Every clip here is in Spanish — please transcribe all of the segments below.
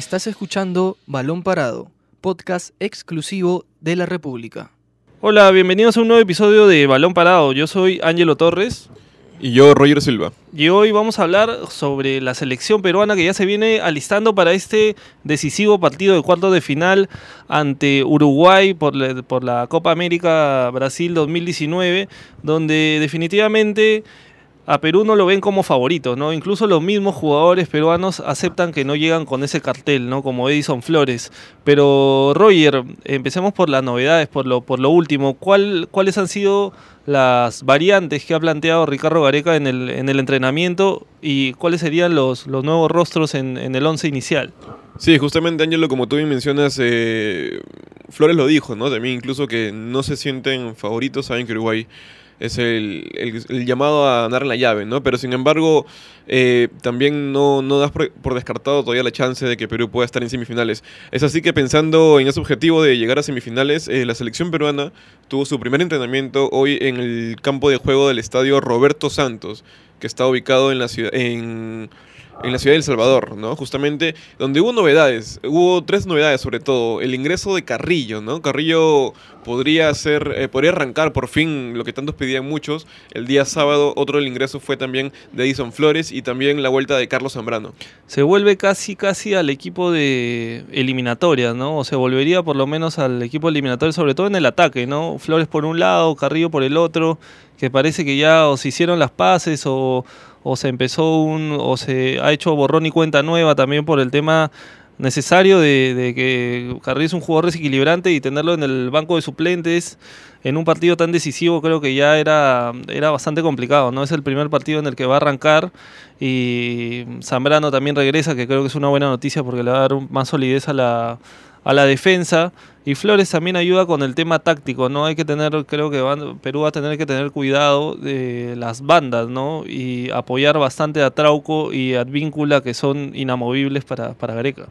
Estás escuchando Balón Parado, podcast exclusivo de la República. Hola, bienvenidos a un nuevo episodio de Balón Parado. Yo soy Ángelo Torres. Y yo, Roger Silva. Y hoy vamos a hablar sobre la selección peruana que ya se viene alistando para este decisivo partido de cuarto de final ante Uruguay por la, por la Copa América Brasil 2019, donde definitivamente a Perú no lo ven como favorito, ¿no? Incluso los mismos jugadores peruanos aceptan que no llegan con ese cartel, ¿no? Como Edison Flores. Pero Roger, empecemos por las novedades, por lo, por lo último. ¿Cuál, ¿Cuáles han sido las variantes que ha planteado Ricardo Gareca en el, en el entrenamiento y cuáles serían los, los nuevos rostros en, en el once inicial? Sí, justamente Ángelo, como tú bien mencionas, eh, Flores lo dijo, ¿no? También incluso que no se sienten favoritos, saben que Uruguay es el, el, llamado a ganar la llave, ¿no? Pero sin embargo, eh, también no, no das por, por, descartado todavía la chance de que Perú pueda estar en semifinales. Es así que pensando en ese objetivo de llegar a semifinales, eh, la selección peruana tuvo su primer entrenamiento hoy en el campo de juego del estadio Roberto Santos, que está ubicado en la ciudad, en en la ciudad de El Salvador, ¿no? Justamente donde hubo novedades, hubo tres novedades sobre todo, el ingreso de Carrillo, ¿no? Carrillo podría ser, eh, podría arrancar por fin lo que tantos pedían muchos, el día sábado otro del ingreso fue también de Edison Flores y también la vuelta de Carlos Zambrano. Se vuelve casi casi al equipo de eliminatorias, ¿no? O se volvería por lo menos al equipo eliminatorio, sobre todo en el ataque, ¿no? Flores por un lado, Carrillo por el otro, que parece que ya o se hicieron las paces o o se empezó un o se ha hecho borrón y cuenta nueva también por el tema necesario de, de que Carrillo es un jugador desequilibrante y tenerlo en el banco de suplentes en un partido tan decisivo creo que ya era, era bastante complicado, ¿no? Es el primer partido en el que va a arrancar y Zambrano también regresa, que creo que es una buena noticia porque le va a dar más solidez a la, a la defensa. Y Flores también ayuda con el tema táctico, ¿no? Hay que tener, creo que Perú va a tener que tener cuidado de las bandas, ¿no? Y apoyar bastante a Trauco y a Advíncula, que son inamovibles para, para Greca.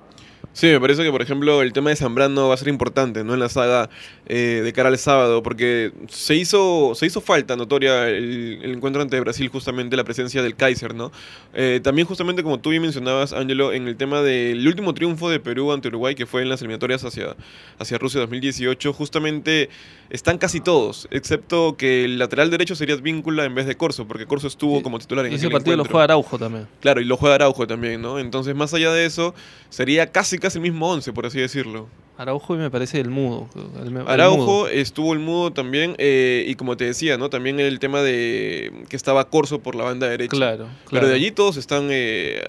Sí, me parece que, por ejemplo, el tema de Zambrano va a ser importante, ¿no? En la saga eh, de cara al sábado, porque se hizo, se hizo falta notoria el, el, encuentro ante Brasil, justamente la presencia del Kaiser, ¿no? Eh, también, justamente, como tú bien mencionabas, Ángelo, en el tema del último triunfo de Perú ante Uruguay, que fue en las eliminatorias hacia, hacia Rusia 2018, justamente están casi todos, excepto que el lateral derecho sería Advíncula en vez de Corso, porque Corso estuvo como titular en ese partido encuentro. lo juega Araujo también. Claro, y lo juega Araujo también, ¿no? Entonces, más allá de eso, sería casi casi el mismo once, por así decirlo. Araujo y me parece el mudo. El, el Araujo mudo. estuvo el mudo también, eh, y como te decía, ¿no? También el tema de que estaba Corso por la banda derecha. Claro, claro. Pero de allí todos están eh,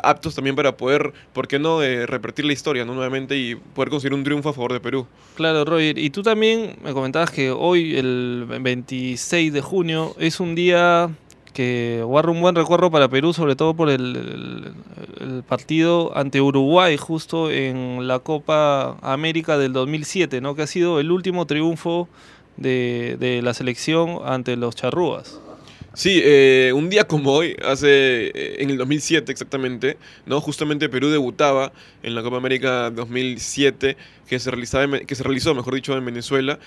aptos también para poder, ¿por qué no?, eh, repetir la historia, ¿no? Nuevamente y poder conseguir un triunfo a favor de Perú. Claro, Roger. Y tú también me comentabas que hoy, el 26 de junio, es un día que guarda un buen recuerdo para Perú, sobre todo por el, partido ante Uruguay, justo en la Copa América del 2007, ¿no? que ha sido el último triunfo de, de la selección ante los charrúas. Sí, eh, un día como hoy, hace eh, en el 2007 exactamente, no, justamente Perú debutaba en la Copa América 2007 que se realizaba que se realizó, mejor dicho, en Venezuela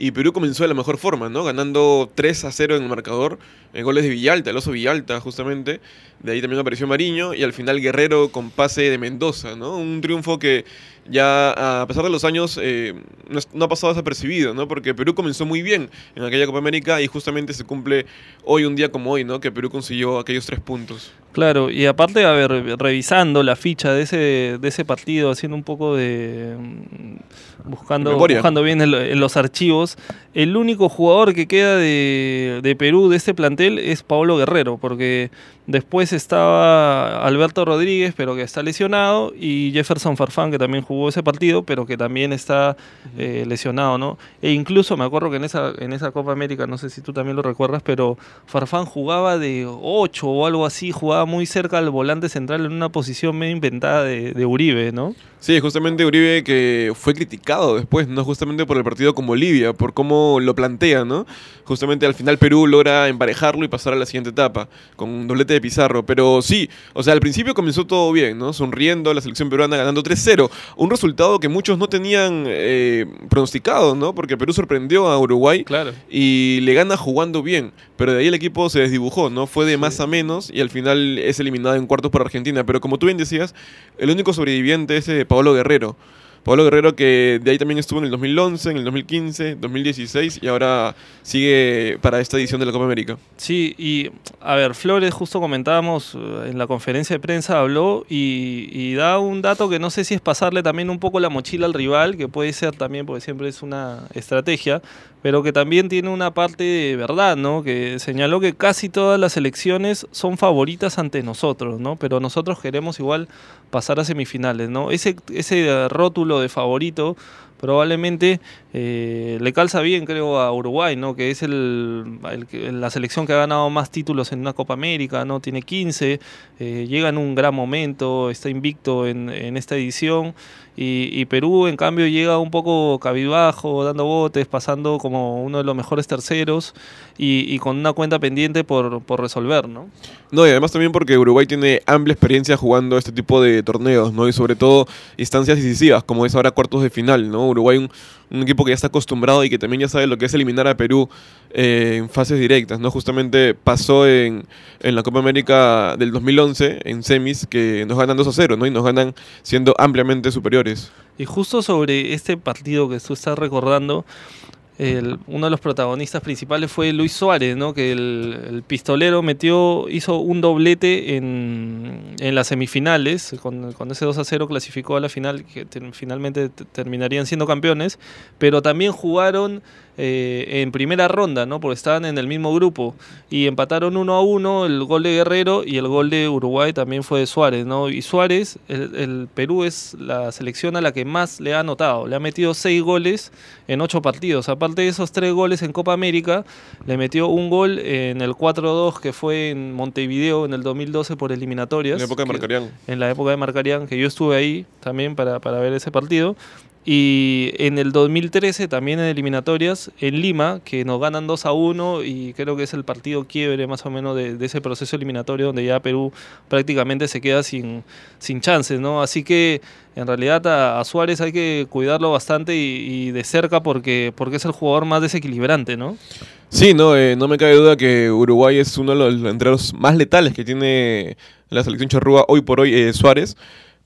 y Perú comenzó de la mejor forma, ¿no? Ganando 3 a 0 en el marcador, en goles de Villalta, el oso Villalta, justamente. De ahí también apareció Mariño y al final Guerrero con pase de Mendoza, ¿no? Un triunfo que ya a pesar de los años eh, no, ha pasado desapercibido, ¿no? Porque Perú comenzó muy bien en aquella Copa América y justamente se cumple hoy un día como hoy, ¿no? Que Perú consiguió aquellos tres puntos. Claro, y aparte, a ver, revisando la ficha de ese, de ese partido, haciendo un poco de... buscando, buscando bien en, en los archivos, el único jugador que queda de, de Perú, de este plantel, es Pablo Guerrero, porque después estaba Alberto Rodríguez, pero que está lesionado, y Jefferson Farfán, que también jugó ese partido, pero que también está eh, lesionado, ¿no? E incluso me acuerdo que en esa, en esa Copa América, no sé si tú también lo recuerdas, pero Farfán jugaba de 8 o algo así, jugaba muy cerca al volante central en una posición medio inventada de, de Uribe, ¿no? Sí, justamente Uribe que fue criticado después, ¿no? Justamente por el partido con Bolivia, por cómo lo plantea, ¿no? Justamente al final Perú logra emparejarlo y pasar a la siguiente etapa, con un doblete de Pizarro. Pero sí, o sea, al principio comenzó todo bien, ¿no? Sonriendo la selección peruana ganando 3-0. Un resultado que muchos no tenían eh, pronosticado, ¿no? Porque Perú sorprendió a Uruguay claro. y le gana jugando bien. Pero de ahí el equipo se desdibujó, ¿no? Fue de más a menos y al final final es eliminado en cuartos por Argentina. Pero como tú bien decías, el único sobreviviente es eh, Pablo Guerrero. Pablo Guerrero que de ahí también estuvo en el 2011, en el 2015, 2016 y ahora sigue para esta edición de la Copa América. Sí, y a ver, Flores justo comentábamos eh, en la conferencia de prensa, habló y, y, da un dato que no sé si es pasarle también un poco la mochila al rival, que puede ser también, porque siempre es una estrategia, pero que también tiene una parte de verdad, ¿no? Que señaló que casi todas las elecciones son favoritas ante nosotros, ¿no? Pero nosotros queremos igual pasar a semifinales, ¿no? Ese, ese rótulo de favorito probablemente eh, le calza bien, creo, a Uruguay, ¿no? Que es el, la selección que ha ganado más títulos en una Copa América, ¿no? Tiene 15, eh, llega en un gran momento, está invicto en, esta edición y, Perú, en cambio, llega un poco cabibajo, dando botes, pasando como uno de los mejores terceros y, y con una cuenta pendiente por, por, resolver, ¿no? No, y además también porque Uruguay tiene amplia experiencia jugando este tipo de torneos, ¿no? Y sobre todo instancias decisivas, como es ahora cuartos de final, ¿no? Uruguay un, equipo que ya está acostumbrado y que también ya sabe lo que es eliminar a Perú eh, en fases directas, ¿no? Justamente pasó en, en, la Copa América del 2011, en semis, que nos ganan 2 a 0, ¿no? Y nos ganan siendo ampliamente superiores. Y justo sobre este partido que tú estás recordando, el, uno de los protagonistas principales fue Luis Suárez, ¿no? que el, el pistolero metió, hizo un doblete en, en las semifinales, con, con, ese 2 a 0 clasificó a la final, que te, finalmente terminarían siendo campeones, pero también jugaron eh, en primera ronda, ¿no? porque estaban en el mismo grupo, y empataron 1 a 1 el gol de Guerrero y el gol de Uruguay también fue de Suárez, ¿no? y Suárez, el, el Perú es la selección a la que más le ha anotado, le ha metido 6 goles en 8 partidos, aparte de esos tres goles en Copa América, le metió un gol en el 4-2 que fue en Montevideo en el 2012 por eliminatorias. En la época de Marcarián. En la época de Marcarián, que yo estuve ahí también para, para ver ese partido. Y en el 2013 también en eliminatorias en Lima, que nos ganan 2 a 1 y creo que es el partido quiebre más o menos de, ese proceso eliminatorio donde ya Perú prácticamente se queda sin, sin chances, ¿no? Así que en realidad a, a Suárez hay que cuidarlo bastante y, y, de cerca porque, porque es el jugador más desequilibrante, ¿no? Sí, no, eh, no me cabe duda que Uruguay es uno de los entrenos más letales que tiene la selección charrúa hoy por hoy eh, Suárez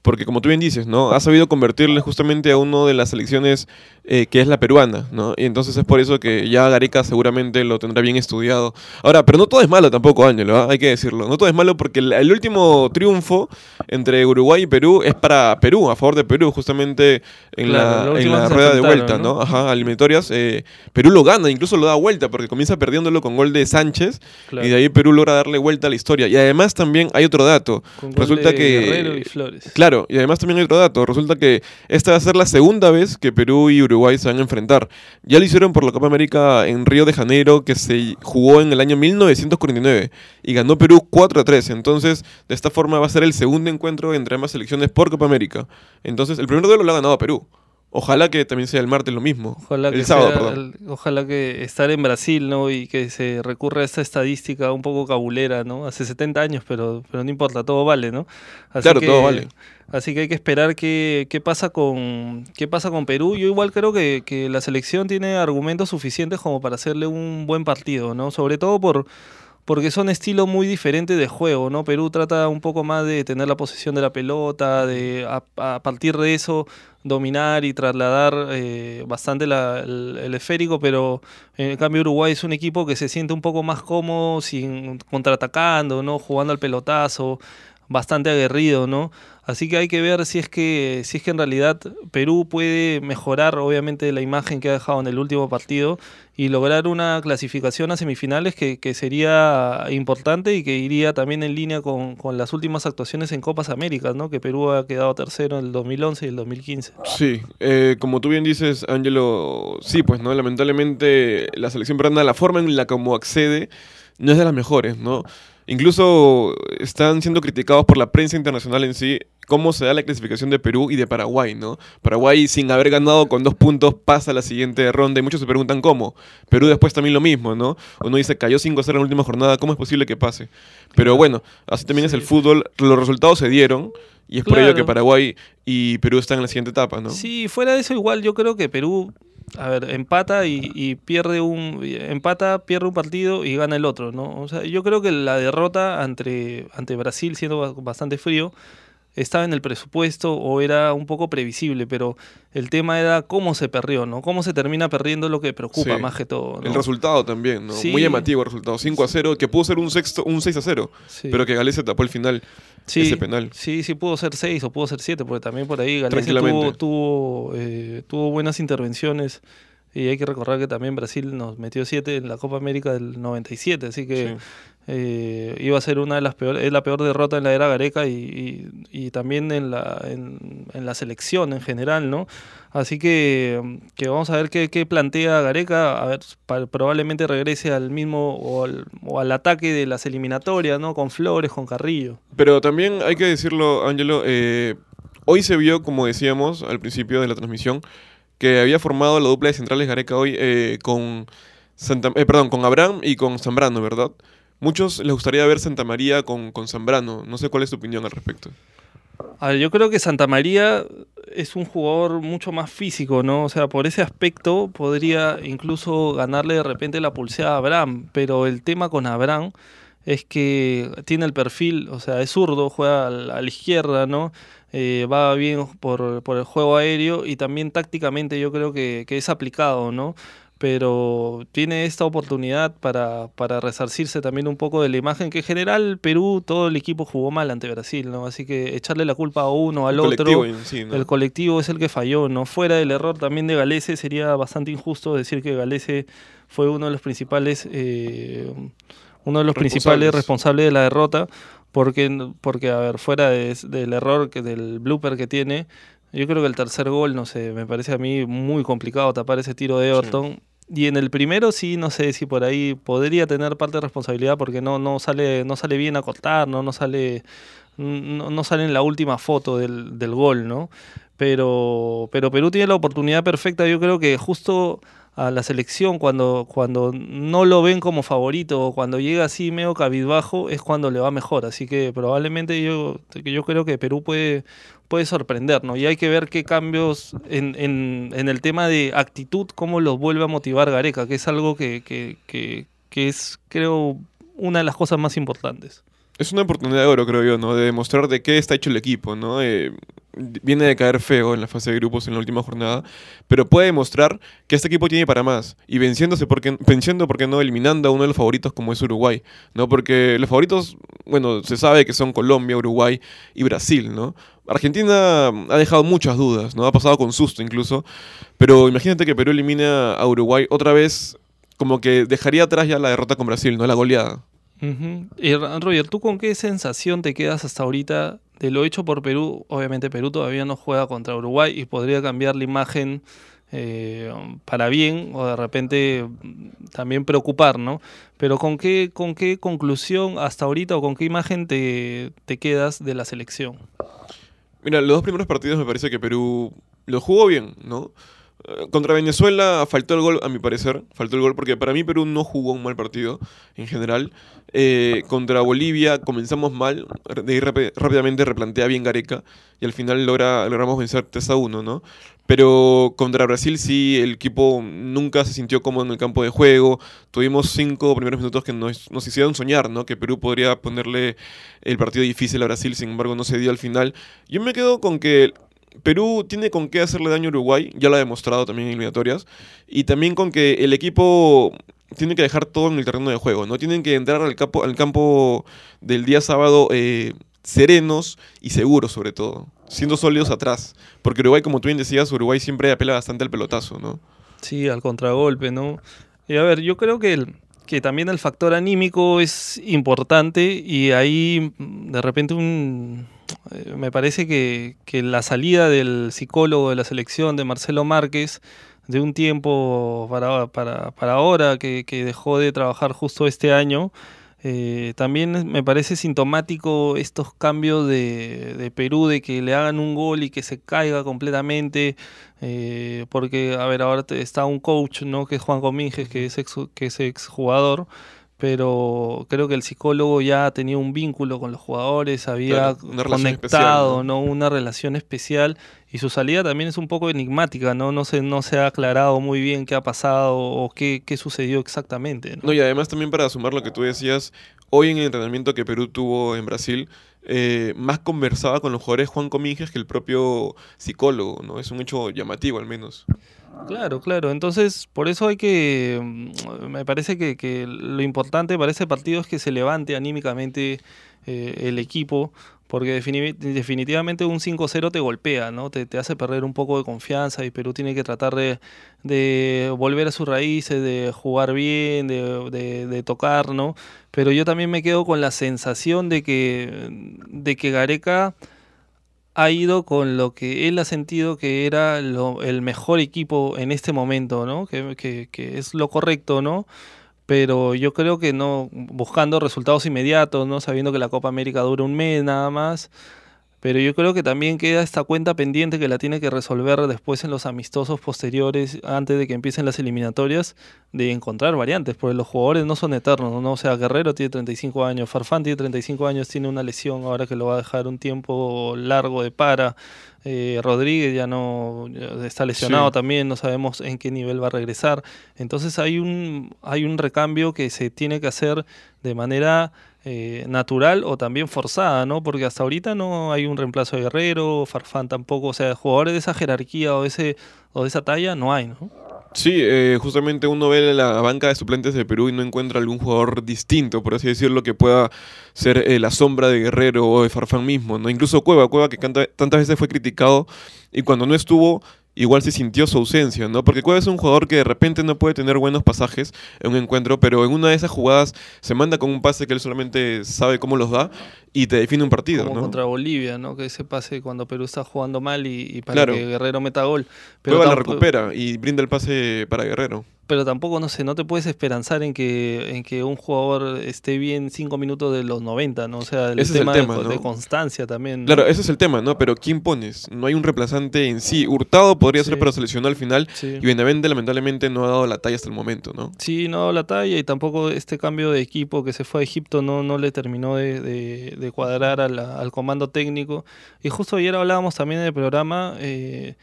porque como tú bien dices, ¿no? Ha sabido convertirle justamente a uno de las selecciones eh, que es la peruana, ¿no? Y entonces es por eso que ya Gareca seguramente lo tendrá bien estudiado. Ahora, pero no todo es malo tampoco, Ángelo, ¿eh? hay que decirlo. No todo es malo porque el, el, último triunfo entre Uruguay y Perú es para Perú, a favor de Perú, justamente en claro, la, en la rueda de vuelta, ¿no? ¿no? Ajá, eliminatorias. Eh, Perú lo gana, incluso lo da vuelta, porque comienza perdiéndolo con gol de Sánchez claro. y de ahí Perú logra darle vuelta a la historia. Y además también hay otro dato. Con Resulta de que... Guerrero y Flores. Claro, y además también hay otro dato. Resulta que esta va a ser la segunda vez que Perú y Uruguay se van a enfrentar. Ya lo hicieron por la Copa América en Río de Janeiro, que se jugó en el año 1949 y ganó Perú 4 a 3. Entonces, de esta forma va a ser el segundo encuentro entre ambas selecciones por Copa América. Entonces, el primer duelo lo ha ganado Perú. Ojalá que también sea el martes lo mismo. Ojalá el que sábado, sea, perdón. El, ojalá que estar en Brasil, ¿no? Y que se recurra a esta estadística un poco cabulera, ¿no? Hace 70 años, pero, pero no importa, todo vale, ¿no? Así claro, que, todo vale. Así que hay que esperar qué, qué, pasa, con, qué pasa con Perú. Yo igual creo que, que la selección tiene argumentos suficientes como para hacerle un buen partido, ¿no? Sobre todo por porque son estilos muy diferentes de juego, ¿no? Perú trata un poco más de tener la posesión de la pelota, de a, partir de eso dominar y trasladar eh, bastante el, el, esférico, pero en cambio Uruguay es un equipo que se siente un poco más cómodo, sin contraatacando, ¿no? Jugando al pelotazo, bastante aguerrido, ¿no? Así que hay que ver si es que si es que en realidad Perú puede mejorar obviamente la imagen que ha dejado en el último partido y lograr una clasificación a semifinales que, sería importante y que iría también en línea con, con, las últimas actuaciones en Copas Américas, ¿no? Que Perú ha quedado tercero en el 2011 y el 2015. Sí, eh, como tú bien dices, Ángelo, sí, pues no, lamentablemente la selección peruana, la forma en la como accede no es de las mejores, ¿no? Incluso están siendo criticados por la prensa internacional en sí cómo se da la clasificación de Perú y de Paraguay, ¿no? Paraguay sin haber ganado con dos puntos pasa a la siguiente ronda y muchos se preguntan cómo. Perú después también lo mismo, ¿no? Uno dice cayó 5-0 en la última jornada, ¿cómo es posible que pase? Pero bueno, así también es el fútbol, los resultados se dieron y es por ello que Paraguay y Perú están en la siguiente etapa, ¿no? Sí, fuera de eso igual yo creo que Perú, a ver, empata y, y pierde un empata, pierde un partido y gana el otro, ¿no? O sea, yo creo que la derrota ante, ante Brasil, siendo ba- bastante frío, estaba en el presupuesto o era un poco previsible, pero el tema era cómo se perdió, ¿no? Cómo se termina perdiendo lo que preocupa Sí. más que todo, ¿no? El resultado también, ¿no? Sí. Muy llamativo el resultado. 5 a 0, que pudo ser un sexto, un 6 a 0, Sí. pero que se tapó el final, Sí, ese penal. Sí, sí pudo ser 6 o pudo ser 7, porque también por ahí Galicia tuvo, tuvo, eh, tuvo buenas intervenciones. Y hay que recordar que también Brasil nos metió 7 en la Copa América del 97, así que Sí. Eh, iba a ser una de las peores, es la peor derrota en la era Gareca y, y- también en la, en, la selección en general, ¿no? Así que, que vamos a ver qué, plantea Gareca, a ver, probablemente regrese al mismo o al, o al ataque de las eliminatorias, ¿no? Con Flores, con Carrillo. Pero también hay que decirlo, Ángelo, eh, hoy se vio, como decíamos al principio de la transmisión, que había formado la dupla de centrales Gareca hoy eh, con, perdón, con Abraham y con Zambrano, ¿verdad? Muchos les gustaría ver Santa María con, con Zambrano. No sé cuál es tu opinión al respecto. A ver, yo creo que Santa María es un jugador mucho más físico, ¿no? O sea, por ese aspecto podría incluso ganarle de repente la pulseada a Abraham, pero el tema con Abraham es que tiene el perfil, o sea, es zurdo, juega a la, izquierda, ¿no? Eh, va bien por, por el juego aéreo y también tácticamente yo creo que es aplicado, ¿no? Pero tiene esta oportunidad para, para resarcirse también un poco de la imagen que en general Perú, todo el equipo jugó mal ante Brasil, ¿no? Así que echarle la culpa a uno, al El otro, colectivo en sí, ¿no? el colectivo es el que falló, ¿no? Fuera del error también de Galese, sería bastante injusto decir que Galese fue uno de los principales, eh, uno de los principales responsables de la derrota, porque, porque a ver, fuera de- del error, que, del blooper que tiene, yo creo que el tercer gol, no sé, me parece a mí muy complicado tapar ese tiro de Everton. Y en el primero sí, no sé si por ahí podría tener parte de responsabilidad porque no, no, sale, no sale bien a cortar, no, no sale no, no sale en la última foto del, del gol, ¿no? Pero, pero Perú tiene la oportunidad perfecta, yo creo que justo a la selección cuando, cuando no lo ven como favorito o cuando llega así medio cabizbajo es cuando le va mejor, así que probablemente yo, yo creo que Perú puede, puede sorprendernos y hay que ver qué cambios en, en, el tema de actitud, cómo los vuelve a motivar Gareca, que es algo que, que, que, que es creo una de las cosas más importantes. Es una oportunidad de oro, creo yo, ¿no? De demostrar de qué está hecho el equipo, ¿no? Eh, viene de caer feo en la fase de grupos en la última jornada, pero puede demostrar que este equipo tiene para más y venciéndose porque venciendo porque no eliminando a uno de los favoritos como es Uruguay, ¿no? Porque los favoritos, bueno, se sabe que son Colombia, Uruguay y Brasil, ¿no? Argentina ha dejado muchas dudas, ¿no? Ha pasado con susto incluso, pero imagínate que Perú elimina a Uruguay otra vez como que dejaría atrás ya la derrota con Brasil, ¿no? La goleada. Y Ra- Roger, ¿tú con qué sensación te quedas hasta ahorita de lo hecho por Perú? Obviamente Perú todavía no juega contra Uruguay y podría cambiar la imagen eh, para bien o de repente mm, también preocupar, ¿no? Pero ¿con qué, con qué conclusión hasta ahorita o con qué imagen te, te quedas de la selección? Mira, los dos primeros partidos me parece que Perú lo jugó bien, ¿no? Contra Venezuela faltó el gol, a mi parecer. Faltó el gol porque para mí Perú no jugó un mal partido en general. Eh, contra Bolivia comenzamos mal. De ahí rápidamente replantea bien Gareca. Y al final logra, logramos vencer 3 a 1, ¿no? Pero contra Brasil sí, el equipo nunca se sintió cómodo en el campo de juego. Tuvimos cinco primeros minutos que nos, nos hicieron soñar, ¿no? Que Perú podría ponerle el partido difícil a Brasil, sin embargo no se dio al final. Yo me quedo con que Perú tiene con qué hacerle daño a Uruguay, ya lo ha demostrado también en eliminatorias, y también con que el equipo tiene que dejar todo en el terreno de juego, ¿no? Tienen que entrar al campo, al campo del día sábado eh, serenos y seguros sobre todo, siendo sólidos atrás, porque Uruguay, como tú bien decías, Uruguay siempre apela bastante al pelotazo, ¿no? Sí, al contragolpe, ¿no? Y a ver, yo creo que, que también el factor anímico es importante y ahí mm, de repente un, me parece que, que la salida del psicólogo de la selección, de Marcelo Márquez, de un tiempo para, para, ahora, que, que dejó de trabajar justo este año, Eh, también me parece sintomático estos cambios de, de, Perú, de que le hagan un gol y que se caiga completamente, eh, porque, a ver, ahora está un coach, ¿no? Que es Juan Cominges, que es ex, que es ex jugador, pero creo que el psicólogo ya tenía un vínculo con los jugadores, había conectado, especial, ¿no? Una relación especial y su salida también es un poco enigmática, ¿no? No se, no se ha aclarado muy bien qué ha pasado o qué, qué sucedió exactamente. ¿no? y además también para sumar lo que tú decías, hoy en el entrenamiento que Perú tuvo en Brasil, eh, más conversaba con los jugadores Juan Cominges que el propio psicólogo, ¿no? Es un hecho llamativo al menos. Claro, claro. Entonces, por eso hay que. Mm, me parece que, lo importante para ese partido es que se levante anímicamente eh, el equipo, porque definitivamente un 5-0 te golpea, ¿no? Te, hace perder un poco de confianza y Perú tiene que tratar de, volver a sus raíces, de jugar bien, de, de, tocar, ¿no? Pero yo también me quedo con la sensación de que, de que Gareca ha ido con lo que él ha sentido que era el mejor equipo en este momento, ¿no? Que, que, es lo correcto, ¿no? Pero yo creo que no, buscando resultados inmediatos, ¿no? Sabiendo que la Copa América dura un mes nada más, pero yo creo que también queda esta cuenta pendiente que la tiene que resolver después en los amistosos posteriores, antes de que empiecen las eliminatorias, de encontrar variantes, porque los jugadores no son eternos, ¿no? O sea, Guerrero tiene 35 años, Farfán tiene 35 años, tiene una lesión ahora que lo va a dejar un tiempo largo de para. Eh, Rodríguez ya no está lesionado también, no sabemos en qué nivel va a regresar. Entonces hay un, hay un recambio que se tiene que hacer de manera eh, natural o también forzada, ¿no? Porque hasta ahorita no hay un reemplazo de Guerrero, Farfán tampoco, o sea, jugadores de esa jerarquía o, ese, de esa talla no hay, ¿no? Sí, eh, justamente uno ve la banca de suplentes de Perú y no encuentra algún jugador distinto, por así decirlo, que pueda ser eh, la sombra de Guerrero o de Farfán mismo, ¿no? Incluso Cueva, Cueva que tantas veces fue criticado y cuando no estuvo igual se sintió su ausencia, ¿no? Porque Cueva es un jugador que de repente no puede tener buenos pasajes en un encuentro, pero en una de esas jugadas se manda con un pase que él solamente sabe cómo los da y te define un partido, Como ¿no? contra Bolivia, ¿no? Que ese pase cuando Perú está jugando mal y, para que Guerrero meta gol. Pero Cueva la recupera y brinda el pase para Guerrero pero tampoco, no sé, no te puedes esperanzar en que, en que un jugador esté bien cinco minutos de los 90, ¿no? O sea, el tema, de, constancia también. Claro, ese es el tema, ¿no? Pero ¿quién pones? No hay un reemplazante en sí. Hurtado podría ser, pero seleccionó al final. Y Benavente, lamentablemente, no ha dado la talla hasta el momento, ¿no? Sí, no ha dado la talla y tampoco este cambio de equipo que se fue a Egipto no, no le terminó de, de, cuadrar al, al comando técnico. Y justo ayer hablábamos también en el programa. Eh,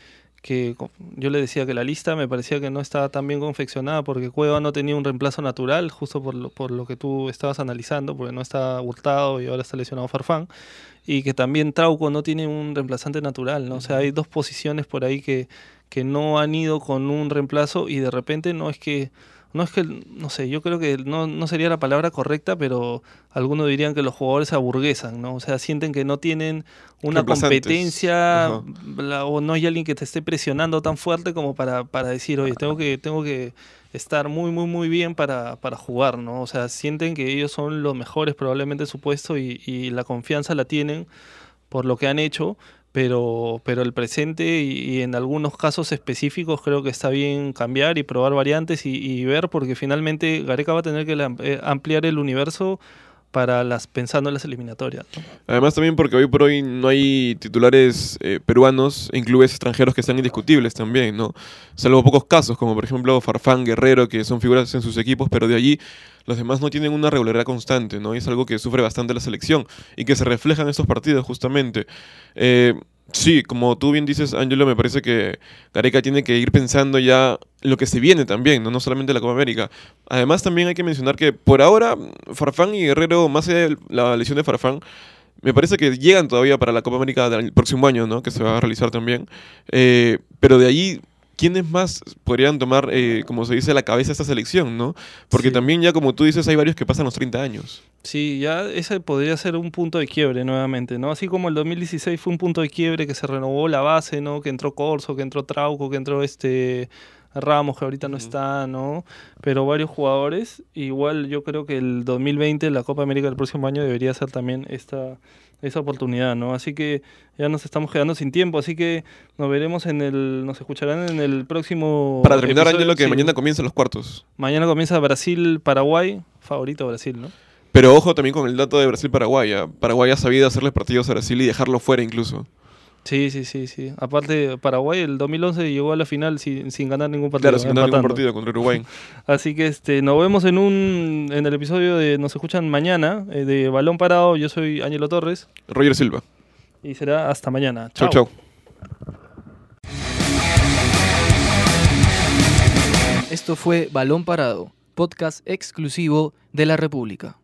que yo le decía que la lista me parecía que no estaba tan bien confeccionada porque Cueva no tenía un reemplazo natural, justo por lo, por lo que tú estabas analizando, porque no está hurtado y ahora está lesionado Farfán, y que también Trauco no tiene un reemplazante natural, ¿no? O sea, hay dos posiciones por ahí que, que no han ido con un reemplazo y de repente no es que no es que, no sé, yo creo que no, no, sería la palabra correcta, pero algunos dirían que los jugadores se aburguesan, ¿no? O sea, sienten que no tienen una competencia o no hay alguien que te esté presionando tan fuerte como para, para decir, oye, tengo que, tengo que estar muy, muy, muy bien para, para jugar, ¿no? O sea, sienten que ellos son los mejores probablemente su puesto y, y la confianza la tienen por lo que han hecho, pero, pero el presente y, en algunos casos específicos creo que está bien cambiar y probar variantes y, ver porque finalmente Gareca va a tener que eh, ampliar el universo para las pensando en las eliminatorias. Además también porque hoy por hoy no hay titulares eh, peruanos en clubes extranjeros que sean indiscutibles también, ¿no? Salvo pocos casos, como por ejemplo Farfán, Guerrero, que son figuras en sus equipos, pero de allí los demás no tienen una regularidad constante, ¿no? Y es algo que sufre bastante la selección y que se refleja en estos partidos justamente. Eh, Sí, como tú bien dices, Angelo, me parece que Gareca tiene que ir pensando ya lo que se viene también, no, no solamente la Copa América. Además, también hay que mencionar que por ahora Farfán y Guerrero, más allá de la lesión de Farfán, me parece que llegan todavía para la Copa América del próximo año, ¿no? Que se va a realizar también. Eh, pero de ahí ¿quiénes más podrían tomar, eh, como se dice, la cabeza de esta selección, no? Porque también ya, como tú dices, hay varios que pasan los 30 años. Sí, ya ese podría ser un punto de quiebre nuevamente, ¿no? Así como el 2016 fue un punto de quiebre que se renovó la base, ¿no? Que entró Corso, que entró Trauco, que entró este... Ramos, que ahorita no está, ¿no? Pero varios jugadores. Igual yo creo que el 2020, la Copa América del próximo año, debería ser también esta, esa oportunidad, ¿no? Así que ya nos estamos quedando sin tiempo, así que nos veremos en el, nos escucharán en el próximo. Para terminar, lo que mañana comienzan los cuartos. Mañana comienza Brasil-Paraguay, favorito Brasil, ¿no? Pero ojo también con el dato de Brasil-Paraguay. ¿ah? Paraguay ha sabido hacerle partidos a Brasil y dejarlo fuera incluso. Sí, sí, sí, sí. Aparte, Paraguay el 2011 llegó a la final sin, sin ganar ningún partido. Claro, sin ganar ningún partido contra Uruguay. Así que este, nos vemos en un en el episodio de Nos escuchan mañana eh, de Balón Parado. Yo soy Ángelo Torres Roger Silva. y será hasta mañana. Chau, chau. Esto fue Balón Parado, podcast exclusivo de la República.